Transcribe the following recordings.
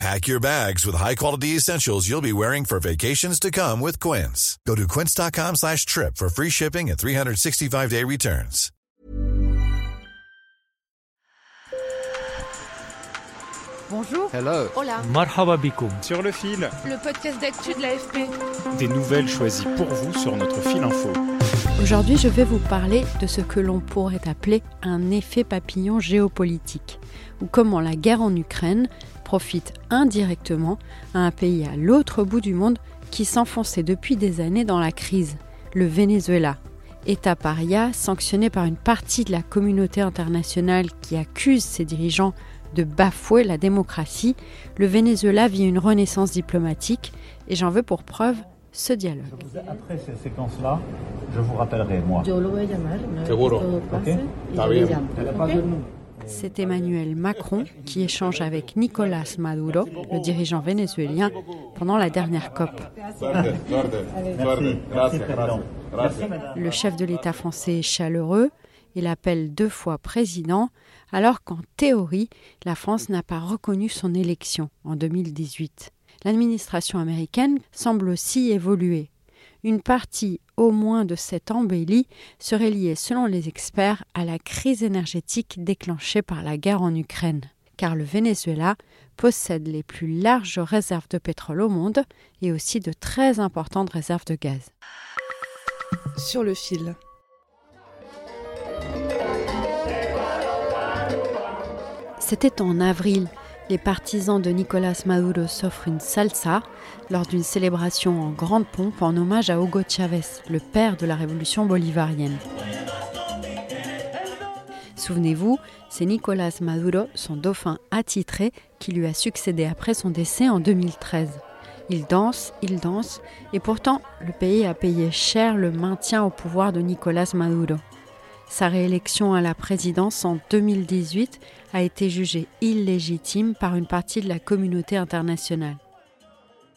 Pack your bags with high-quality essentials you'll be wearing for vacations to come with Quince. Go to quince.com slash trip for free shipping and 365-day returns. Bonjour. Hello. Hola. Marhaba bikoum. Sur le fil, Le podcast d'actu de l'AFP. des nouvelles choisies pour vous sur notre fil info. Aujourd'hui, je vais vous parler de ce que l'on pourrait appeler un effet papillon géopolitique, ou comment la guerre en Ukraine profite indirectement à un pays à l'autre bout du monde qui s'enfonçait depuis des années dans la crise, le Venezuela. État paria sanctionné par une partie de la communauté internationale qui accuse ses dirigeants de bafouer la démocratie, le Venezuela vit une renaissance diplomatique et j'en veux pour preuve ce dialogue. Après ces séquences-là, je vous rappellerai, moi. Yo lo voy a llamar una vez Seguro. que todo pase Ok. y Está yo le bien. llamo. ¿ok? C'est Emmanuel Macron qui échange avec Nicolas Maduro, le dirigeant vénézuélien, pendant la dernière COP. Le chef de l'État français est chaleureux et l'appelle deux fois président, alors qu'en théorie, la France n'a pas reconnu son élection en 2018. L'administration américaine semble aussi évoluer. Une partie au moins de cette embellie serait liée, selon les experts, à la crise énergétique déclenchée par la guerre en Ukraine, car le Venezuela possède les plus larges réserves de pétrole au monde et aussi de très importantes réserves de gaz. Sur le fil. C'était en avril. Les partisans de Nicolas Maduro s'offrent une salsa lors d'une célébration en grande pompe en hommage à Hugo Chavez, le père de la révolution bolivarienne. Souvenez-vous, c'est Nicolas Maduro, son dauphin attitré, qui lui a succédé après son décès en 2013. Il danse, il danse, et pourtant le pays a payé cher le maintien au pouvoir de Nicolas Maduro. Sa réélection à la présidence en 2018 a été jugée illégitime par une partie de la communauté internationale.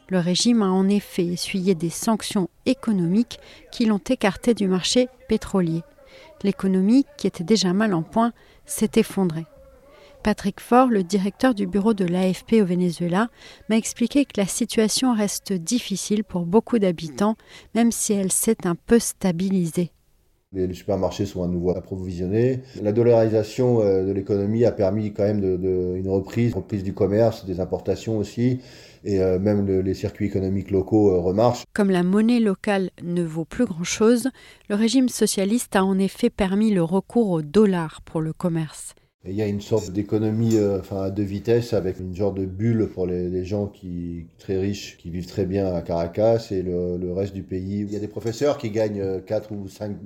Le régime a en effet essuyé des sanctions économiques qui l'ont écarté du marché pétrolier. L'économie, qui était déjà mal en point, s'est effondrée. Patrick Faure, le directeur du bureau de l'AFP au Venezuela, m'a expliqué que la situation reste difficile pour beaucoup d'habitants, même si elle s'est un peu stabilisée. Les supermarchés sont à nouveau approvisionnés. La dollarisation euh, de l'économie a permis quand même de, de- une reprise, reprise du commerce, des importations aussi, et euh, même le- les circuits économiques locaux euh, remarchent. Comme la monnaie locale ne vaut plus grand-chose, le régime socialiste a en effet permis le recours au dollar pour le commerce. Il y a une sorte d'économie euh, enfin, à deux vitesses avec une genre de bulle pour les, gens qui très riches, qui vivent très bien à Caracas et le, reste du pays. Il y a des professeurs qui gagnent euh, 4 ou 5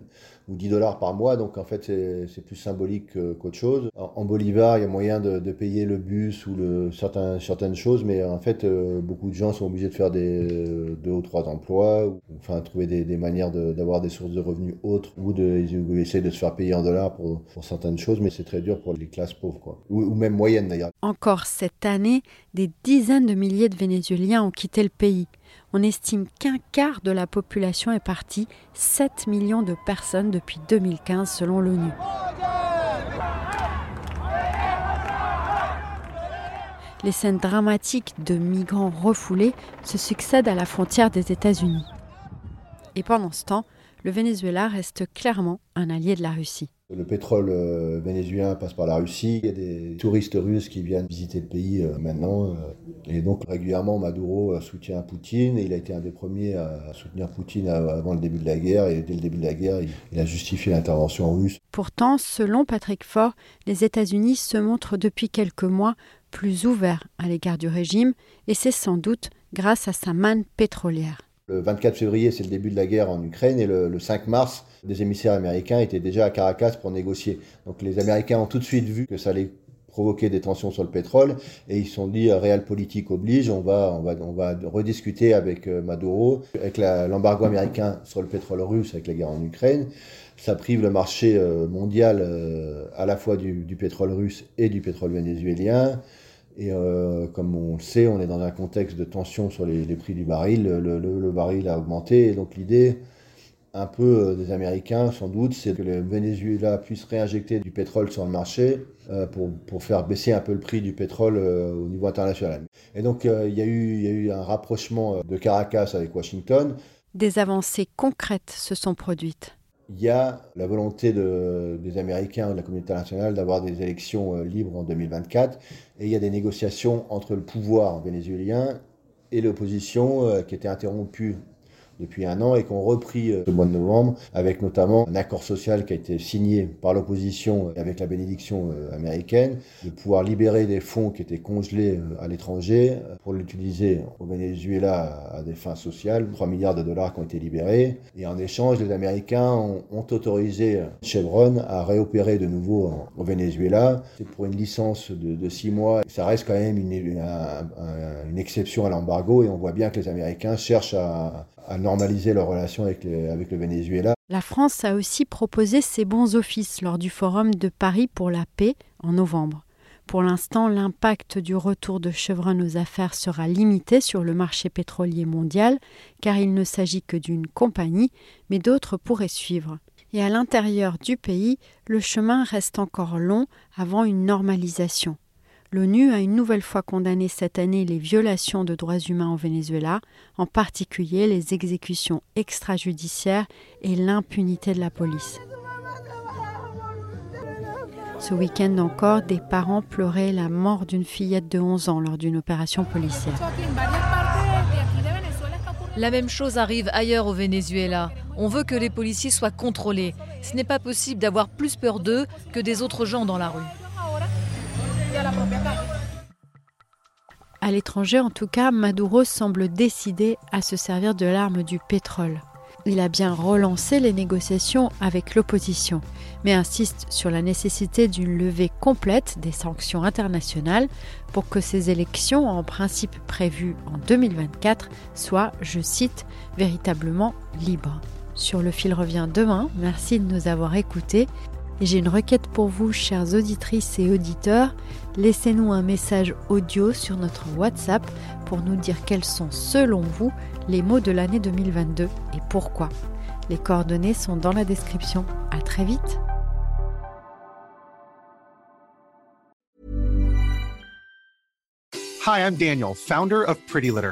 ou 10 dollars par mois, donc en fait c'est plus symbolique que- qu'autre chose. En, en Bolivar, il y a moyen de, payer le bus ou certaines choses, mais en fait euh, beaucoup de gens sont obligés de faire euh, deux ou trois emplois, ou enfin trouver des, manières d'avoir des sources de revenus autres ou de essayer de se faire payer en dollars pour, pour certaines choses, mais c'est très dur pour les classes pauvres, ou même moyennes d'ailleurs. Encore cette année, des dizaines de milliers de Vénézuéliens ont quitté le pays. On estime qu'un quart de la population est partie, 7 millions de personnes depuis 2015 selon l'ONU. Les scènes dramatiques de migrants refoulés se succèdent à la frontière des États-Unis. Et pendant ce temps, le Venezuela reste clairement un allié de la Russie. Le pétrole euh, vénézuélien passe par la Russie. Il y a des touristes russes qui viennent visiter le pays euh, maintenant. euh, et donc régulièrement, Maduro soutient Poutine. Et il a été un des premiers à soutenir Poutine avant le début de la guerre. Et dès le début de la guerre, il a justifié l'intervention russe. Pourtant, selon Patrick Faure, les États-Unis se montrent depuis quelques mois plus ouverts à l'égard du régime, et c'est sans doute grâce à sa manne pétrolière. Le 24 février, c'est le début de la guerre en Ukraine. Et le, le 5 mars, des émissaires américains étaient déjà à Caracas pour négocier. Donc les Américains ont tout de suite vu que ça allait provoquer des tensions sur le pétrole et ils se sont dit réel politique oblige, on va, on va, on va rediscuter avec Maduro, avec l'embargo américain sur le pétrole russe avec la guerre en Ukraine. Ça prive le marché mondial à la fois du, pétrole russe et du pétrole vénézuélien. Et comme on le sait, on est dans un contexte de tension sur les, prix du baril. Le, baril a augmenté et donc l'idée un peu euh, des Américains, sans doute, c'est que le Venezuela puisse réinjecter du pétrole sur le marché euh, pour, faire baisser un peu le prix du pétrole euh, au niveau international. Et donc, il y a eu un rapprochement de Caracas avec Washington. Des avancées concrètes se sont produites. Il y a la volonté de, des Américains, de la communauté internationale, d'avoir des élections libres en 2024. Et il y a des négociations entre le pouvoir vénézuélien et l'opposition qui étaient interrompues depuis un an et qu'on repris euh, ce mois de novembre avec notamment un accord social qui a été signé par l'opposition avec la bénédiction euh, américaine de pouvoir libérer des fonds qui étaient congelés euh, à l'étranger pour l'utiliser au Venezuela à des fins sociales. 3 milliards de dollars qui ont été libérés et en échange les Américains ont, autorisé Chevron à réopérer de nouveau au Venezuela. C'est pour une licence de, 6 mois. Ça reste quand même une, une exception à l'embargo et on voit bien que les Américains cherchent à, à normaliser leurs relations avec, Venezuela. La France a aussi proposé ses bons offices lors du Forum de Paris pour la paix en novembre. Pour l'instant, l'impact du retour de Chevron aux affaires sera limité sur le marché pétrolier mondial, car il ne s'agit que d'une compagnie, mais d'autres pourraient suivre. Et à l'intérieur du pays, le chemin reste encore long avant une normalisation. L'ONU a une nouvelle fois condamné cette année les violations de droits humains au Venezuela, en particulier les exécutions extrajudiciaires et l'impunité de la police. Ce week-end encore, des parents pleuraient la mort d'une fillette de 11 ans lors d'une opération policière. La même chose arrive ailleurs au Venezuela. On veut que les policiers soient contrôlés. Ce n'est pas possible d'avoir plus peur d'eux que des autres gens dans la rue. À l'étranger, en tout cas, Maduro semble décidé à se servir de l'arme du pétrole. Il a bien relancé les négociations avec l'opposition, mais insiste sur la nécessité d'une levée complète des sanctions internationales pour que ces élections, en principe prévues en 2024, soient, je cite, véritablement libres. Sur le fil revient demain. Merci de nous avoir écoutés j'ai une requête pour vous, chères auditrices et auditeurs. Laissez-nous un message audio sur notre WhatsApp pour nous dire quels sont, selon vous, les mots de l'année 2022 et pourquoi. Les coordonnées sont dans la description. À très vite! Hi, I'm Daniel, founder of Pretty Litter.